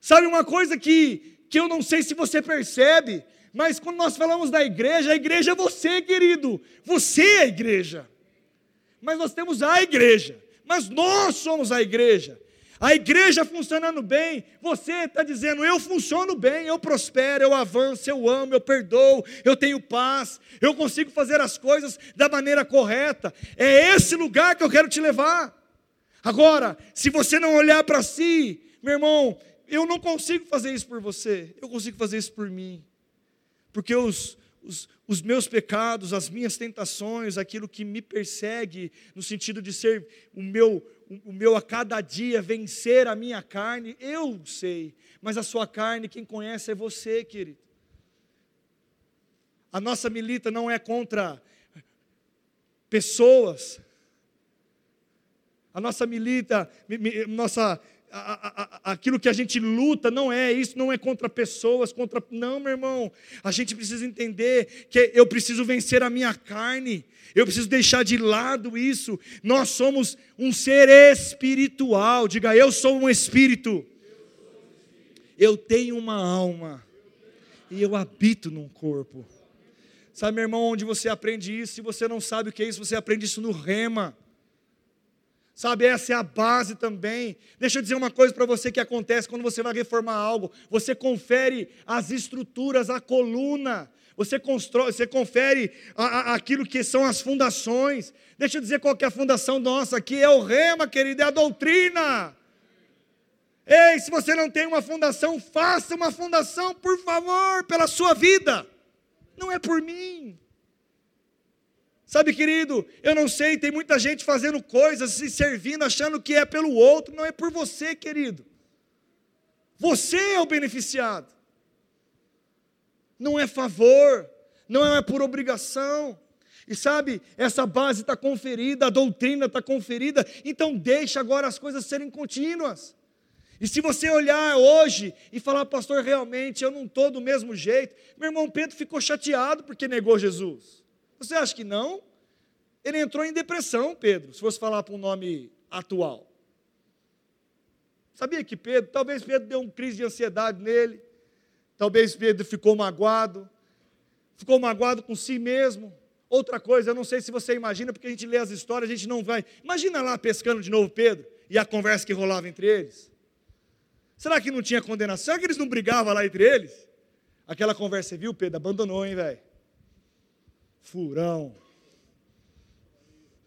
A: Sabe uma coisa que, que eu não sei se você percebe, mas quando nós falamos da igreja, a igreja é você, querido. Você é a igreja. Mas nós temos a igreja. Mas nós somos a igreja a igreja funcionando bem, você está dizendo: eu funciono bem, eu prospero, eu avanço, eu amo, eu perdoo, eu tenho paz, eu consigo fazer as coisas da maneira correta. É esse lugar que eu quero te levar. Agora, se você não olhar para si, meu irmão, eu não consigo fazer isso por você, eu consigo fazer isso por mim, porque os, os, os meus pecados, as minhas tentações, aquilo que me persegue, no sentido de ser o meu, o meu a cada dia vencer a minha carne, eu sei, mas a sua carne, quem conhece é você, querido. A nossa milita não é contra pessoas, a nossa milita, nossa aquilo que a gente luta não é isso, não é contra pessoas, contra. Não, meu irmão. A gente precisa entender que eu preciso vencer a minha carne, eu preciso deixar de lado isso. Nós somos um ser espiritual. Diga, eu sou um espírito. Eu tenho uma alma e eu habito num corpo. Sabe, meu irmão, onde você aprende isso? Se você não sabe o que é isso, você aprende isso no rema. Sabe, essa é a base também. Deixa eu dizer uma coisa para você que acontece quando você vai reformar algo. Você confere as estruturas, a coluna. Você constrói, você confere a, a, aquilo que são as fundações. Deixa eu dizer qual é a fundação nossa aqui. É o rema, querido, é a doutrina. Ei, se você não tem uma fundação, faça uma fundação, por favor, pela sua vida. Não é por mim. Sabe, querido, eu não sei, tem muita gente fazendo coisas, se servindo, achando que é pelo outro, não é por você, querido. Você é o beneficiado. Não é favor, não é por obrigação. E sabe, essa base está conferida, a doutrina está conferida, então deixa agora as coisas serem contínuas. E se você olhar hoje e falar, pastor, realmente eu não estou do mesmo jeito, meu irmão Pedro ficou chateado porque negou Jesus. Você acha que não? Ele entrou em depressão, Pedro, se fosse falar para um nome atual. Sabia que Pedro, talvez Pedro deu uma crise de ansiedade nele, talvez Pedro ficou magoado, ficou magoado com si mesmo. Outra coisa, eu não sei se você imagina, porque a gente lê as histórias, a gente não vai. Imagina lá pescando de novo Pedro e a conversa que rolava entre eles. Será que não tinha condenação? Será que eles não brigavam lá entre eles? Aquela conversa, viu, Pedro? Abandonou, hein, velho? Furão.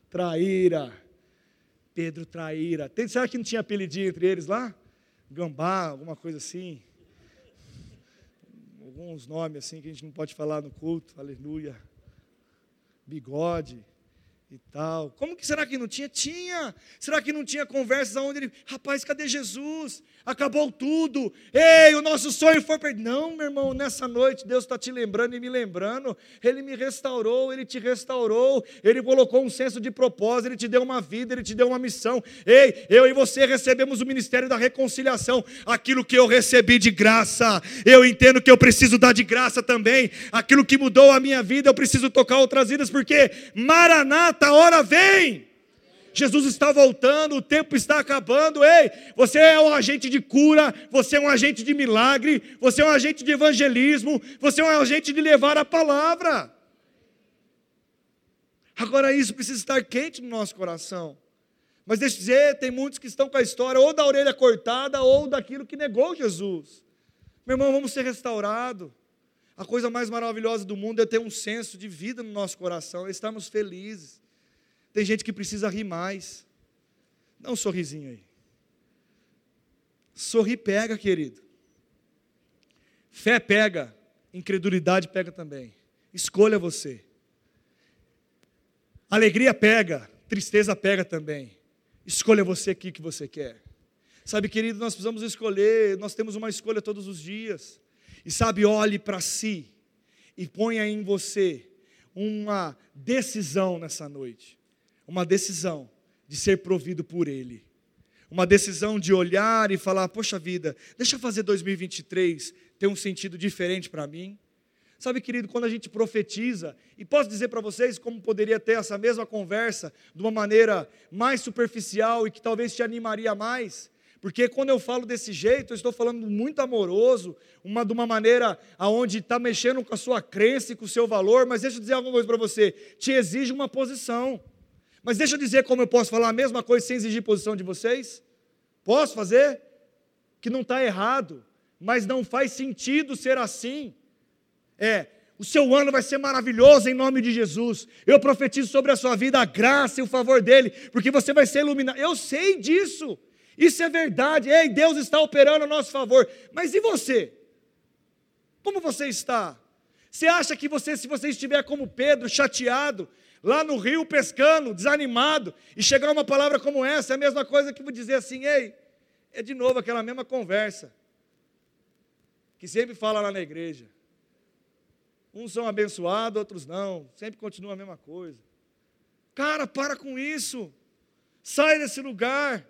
A: Traíra. Pedro traíra. Tem, será que não tinha apelidinho entre eles lá? Gambá, alguma coisa assim. Alguns nomes assim que a gente não pode falar no culto, aleluia. Bigode e tal. Como que será que não tinha? Tinha. Será que não tinha conversas onde ele, rapaz, cadê Jesus? Acabou tudo. Ei, o nosso sonho foi perdido. Não, meu irmão, nessa noite Deus está te lembrando e me lembrando. Ele me restaurou, ele te restaurou. Ele colocou um senso de propósito, ele te deu uma vida, ele te deu uma missão. Ei, eu e você recebemos o ministério da reconciliação. Aquilo que eu recebi de graça, eu entendo que eu preciso dar de graça também. Aquilo que mudou a minha vida, eu preciso tocar outras vidas, porque Maranata, a hora vem. Jesus está voltando, o tempo está acabando. Ei, você é um agente de cura, você é um agente de milagre, você é um agente de evangelismo, você é um agente de levar a palavra. Agora isso precisa estar quente no nosso coração. Mas deixa eu dizer, tem muitos que estão com a história ou da orelha cortada ou daquilo que negou Jesus. Meu irmão, vamos ser restaurados. A coisa mais maravilhosa do mundo é ter um senso de vida no nosso coração, é estarmos felizes. Tem gente que precisa rir mais. Dá um sorrisinho aí. Sorrir pega, querido. Fé pega, incredulidade pega também. Escolha você. Alegria pega, tristeza pega também. Escolha você aqui que você quer. Sabe, querido, nós precisamos escolher, nós temos uma escolha todos os dias. E sabe, olhe para si e ponha em você uma decisão nessa noite uma decisão de ser provido por Ele. Uma decisão de olhar e falar: Poxa vida, deixa eu fazer 2023 ter um sentido diferente para mim. Sabe, querido, quando a gente profetiza, e posso dizer para vocês como poderia ter essa mesma conversa de uma maneira mais superficial e que talvez te animaria mais, porque quando eu falo desse jeito, eu estou falando muito amoroso, uma, de uma maneira aonde está mexendo com a sua crença e com o seu valor, mas deixa eu dizer alguma coisa para você, te exige uma posição. Mas deixa eu dizer como eu posso falar a mesma coisa sem exigir posição de vocês. Posso fazer? Que não está errado, mas não faz sentido ser assim. É, o seu ano vai ser maravilhoso em nome de Jesus. Eu profetizo sobre a sua vida a graça e o favor dele, porque você vai ser iluminado. Eu sei disso. Isso é verdade. Ei, Deus está operando a nosso favor. Mas e você? Como você está? Você acha que você, se você estiver como Pedro, chateado, lá no rio pescando, desanimado, e chegar uma palavra como essa, é a mesma coisa que dizer assim, ei, é de novo aquela mesma conversa, que sempre fala lá na igreja. Uns são abençoados, outros não, sempre continua a mesma coisa. Cara, para com isso, sai desse lugar.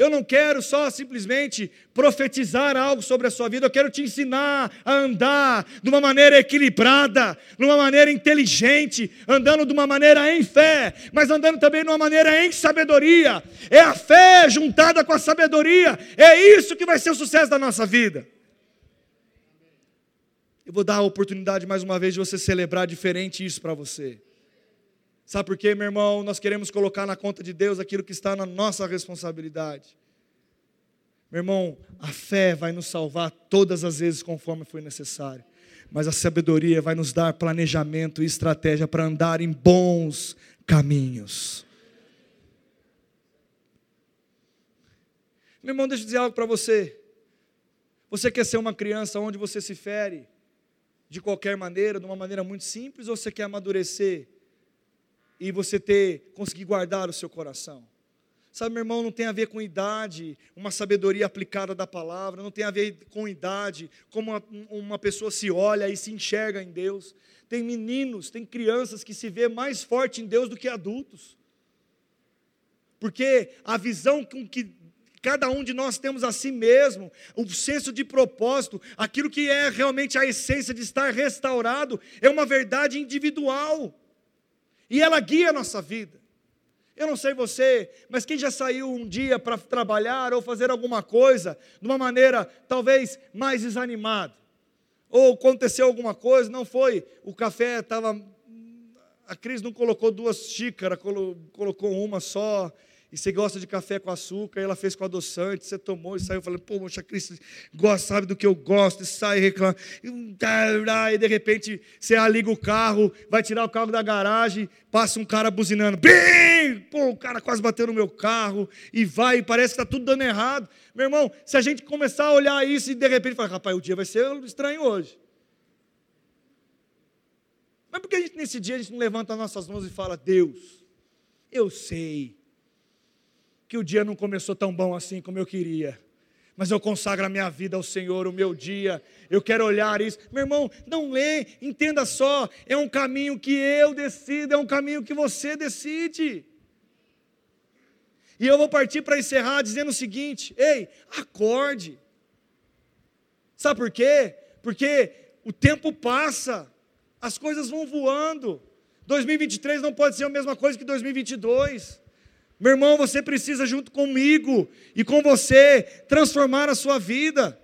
A: Eu não quero só simplesmente profetizar algo sobre a sua vida, eu quero te ensinar a andar de uma maneira equilibrada, de uma maneira inteligente, andando de uma maneira em fé, mas andando também de uma maneira em sabedoria. É a fé juntada com a sabedoria, é isso que vai ser o sucesso da nossa vida. Eu vou dar a oportunidade mais uma vez de você celebrar diferente isso para você. Sabe por quê, meu irmão? Nós queremos colocar na conta de Deus aquilo que está na nossa responsabilidade. Meu irmão, a fé vai nos salvar todas as vezes conforme foi necessário. Mas a sabedoria vai nos dar planejamento e estratégia para andar em bons caminhos. Meu irmão, deixa eu dizer algo para você. Você quer ser uma criança onde você se fere de qualquer maneira, de uma maneira muito simples, ou você quer amadurecer e você ter conseguir guardar o seu coração. Sabe, meu irmão, não tem a ver com idade, uma sabedoria aplicada da palavra, não tem a ver com idade, como uma, pessoa se olha e se enxerga em Deus. Tem meninos, tem crianças que se vê mais forte em Deus do que adultos. Porque a visão com que cada um de nós temos a si mesmo, o senso de propósito, aquilo que é realmente a essência de estar restaurado, é uma verdade individual. E ela guia a nossa vida. Eu não sei você, mas quem já saiu um dia para trabalhar ou fazer alguma coisa de uma maneira talvez mais desanimada? Ou aconteceu alguma coisa, não foi, o café estava. A Cris não colocou duas xícaras, colocou uma só, e você gosta de café com açúcar, e ela fez com adoçante, você tomou e saiu falando, pô, mocha Cristo, gosta, sabe do que eu gosto, e sai reclamando, e de repente você liga o carro, vai tirar o carro da garagem, passa um cara buzinando, bem, pô, o cara quase bateu no meu carro, e vai, e parece que está tudo dando errado. Meu irmão, se a gente começar a olhar isso e de repente falar, rapaz, o dia vai ser estranho hoje. Mas por que a gente, nesse dia a gente não levanta as nossas mãos e fala, Deus, eu sei que o dia não começou tão bom assim como eu queria. Mas eu consagro a minha vida ao Senhor, o meu dia. Eu quero olhar isso. Meu irmão, não lê, entenda só. É um caminho que eu decido, é um caminho que você decide. E eu vou partir para encerrar dizendo o seguinte: ei, acorde. Sabe por quê? Porque o tempo passa, as coisas vão voando. 2023 não pode ser a mesma coisa que 2022. Meu irmão, você precisa, junto comigo e com você, transformar a sua vida.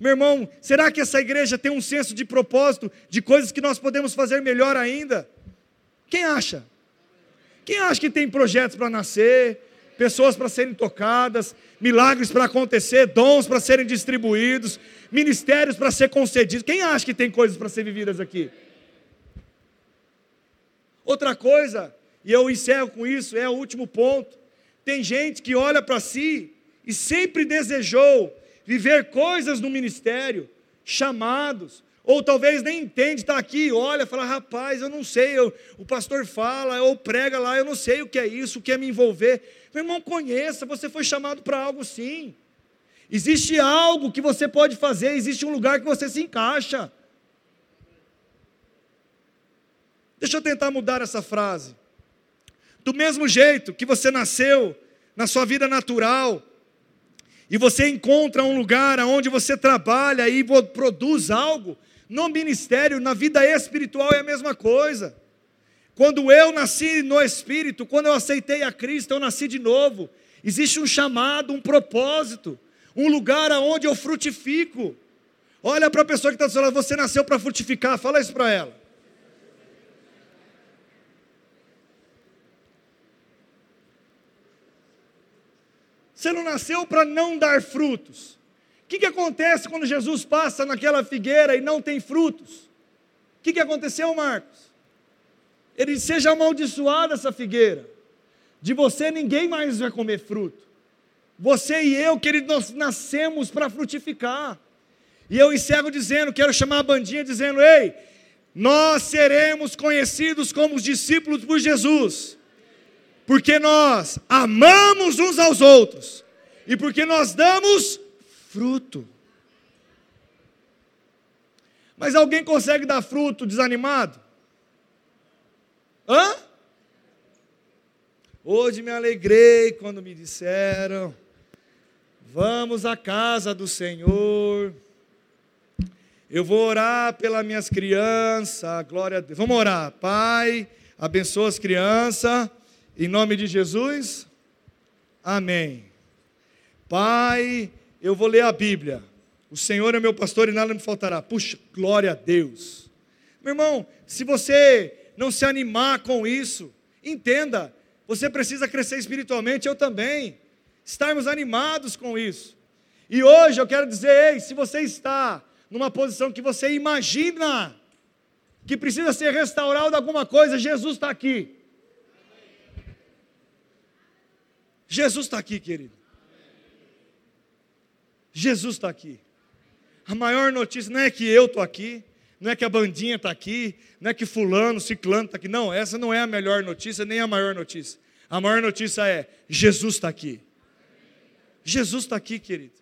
A: Meu irmão, será que essa igreja tem um senso de propósito, de coisas que nós podemos fazer melhor ainda? Quem acha? Quem acha que tem projetos para nascer, pessoas para serem tocadas, milagres para acontecer, dons para serem distribuídos, ministérios para ser concedidos? Quem acha que tem coisas para ser vividas aqui? Outra coisa e eu encerro com isso, é o último ponto. Tem gente que olha para si e sempre desejou viver coisas no ministério, chamados, ou talvez nem entende, está aqui, olha, fala, rapaz, eu não sei, eu, o pastor fala, ou prega lá, eu não sei o que é isso, o que é me envolver. Meu irmão, conheça, você foi chamado para algo sim. Existe algo que você pode fazer, existe um lugar que você se encaixa. Deixa eu tentar mudar essa frase. Do mesmo jeito que você nasceu na sua vida natural, e você encontra um lugar onde você trabalha e produz algo, no ministério, na vida espiritual é a mesma coisa. Quando eu nasci no Espírito, quando eu aceitei a Cristo, eu nasci de novo. Existe um chamado, um propósito, um lugar aonde eu frutifico. Olha para a pessoa que está do seu lado, você nasceu para frutificar, fala isso para ela. Você não nasceu para não dar frutos. O que, que acontece quando Jesus passa naquela figueira e não tem frutos? O que, que aconteceu, Marcos? Ele seja amaldiçoada essa figueira. De você ninguém mais vai comer fruto. Você e eu, querido, nós nascemos para frutificar. E eu encerro dizendo, quero chamar a bandinha dizendo: ei, nós seremos conhecidos como os discípulos por Jesus porque nós amamos uns aos outros e porque nós damos fruto. Mas alguém consegue dar fruto desanimado? Hã? Hoje me alegrei quando me disseram: Vamos à casa do Senhor. Eu vou orar pelas minhas crianças, glória a Deus. Vamos orar, Pai, abençoa as crianças em nome de Jesus, amém. Pai, eu vou ler a Bíblia. O Senhor é meu pastor e nada me faltará. Puxa, glória a Deus. Meu irmão, se você não se animar com isso, entenda, você precisa crescer espiritualmente, eu também. Estarmos animados com isso. E hoje eu quero dizer, ei, se você está numa posição que você imagina que precisa ser restaurado alguma coisa, Jesus está aqui. Jesus está aqui, querido. Jesus está aqui. A maior notícia não é que eu estou aqui, não é que a bandinha está aqui, não é que fulano, ciclano está aqui. Não, essa não é a melhor notícia, nem a maior notícia. A maior notícia é: Jesus está aqui. Jesus está aqui, querido.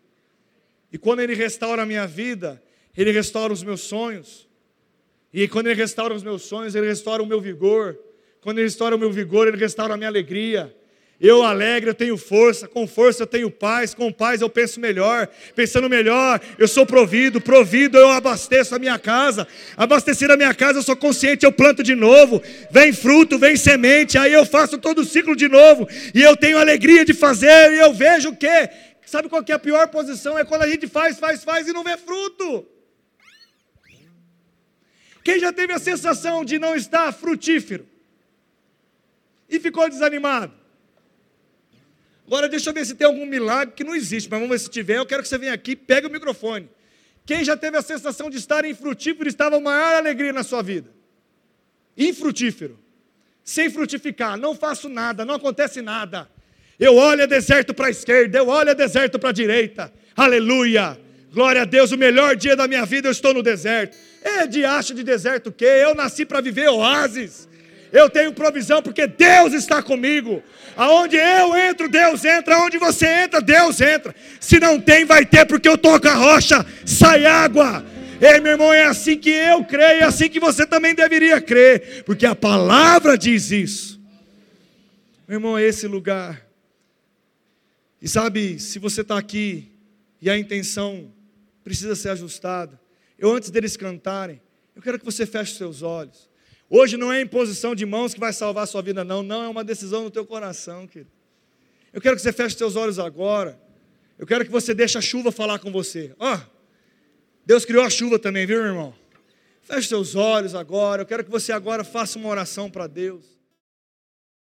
A: E quando Ele restaura a minha vida, Ele restaura os meus sonhos. E quando Ele restaura os meus sonhos, Ele restaura o meu vigor. Quando Ele restaura o meu vigor, Ele restaura a minha alegria. Eu alegre, eu tenho força, com força eu tenho paz, com paz eu penso melhor, pensando melhor, eu sou provido, provido eu abasteço a minha casa, abastecer a minha casa eu sou consciente, eu planto de novo, vem fruto, vem semente, aí eu faço todo o ciclo de novo, e eu tenho alegria de fazer, e eu vejo o quê? Sabe qual que é a pior posição? É quando a gente faz, faz, faz e não vê fruto. Quem já teve a sensação de não estar frutífero? E ficou desanimado? Agora deixa eu ver se tem algum milagre que não existe, mas vamos ver se tiver. Eu quero que você venha aqui, pegue o microfone. Quem já teve a sensação de estar infrutífero estava a maior alegria na sua vida? Infrutífero. Sem frutificar, não faço nada, não acontece nada. Eu olho é deserto para a esquerda, eu olho é deserto para a direita. Aleluia! Glória a Deus, o melhor dia da minha vida eu estou no deserto. É de acha de deserto o quê? Eu nasci para viver oásis. Eu tenho provisão porque Deus está comigo. Aonde eu entro, Deus entra. Aonde você entra, Deus entra. Se não tem, vai ter, porque eu toco a rocha, sai água. Ei, meu irmão, é assim que eu creio, é assim que você também deveria crer, porque a palavra diz isso. Meu irmão, é esse lugar. E sabe, se você está aqui e a intenção precisa ser ajustada, eu antes deles cantarem, eu quero que você feche seus olhos. Hoje não é imposição de mãos que vai salvar a sua vida, não. Não, é uma decisão no teu coração, querido. Eu quero que você feche seus olhos agora. Eu quero que você deixe a chuva falar com você. Ó, oh, Deus criou a chuva também, viu, meu irmão? Feche seus olhos agora. Eu quero que você agora faça uma oração para Deus.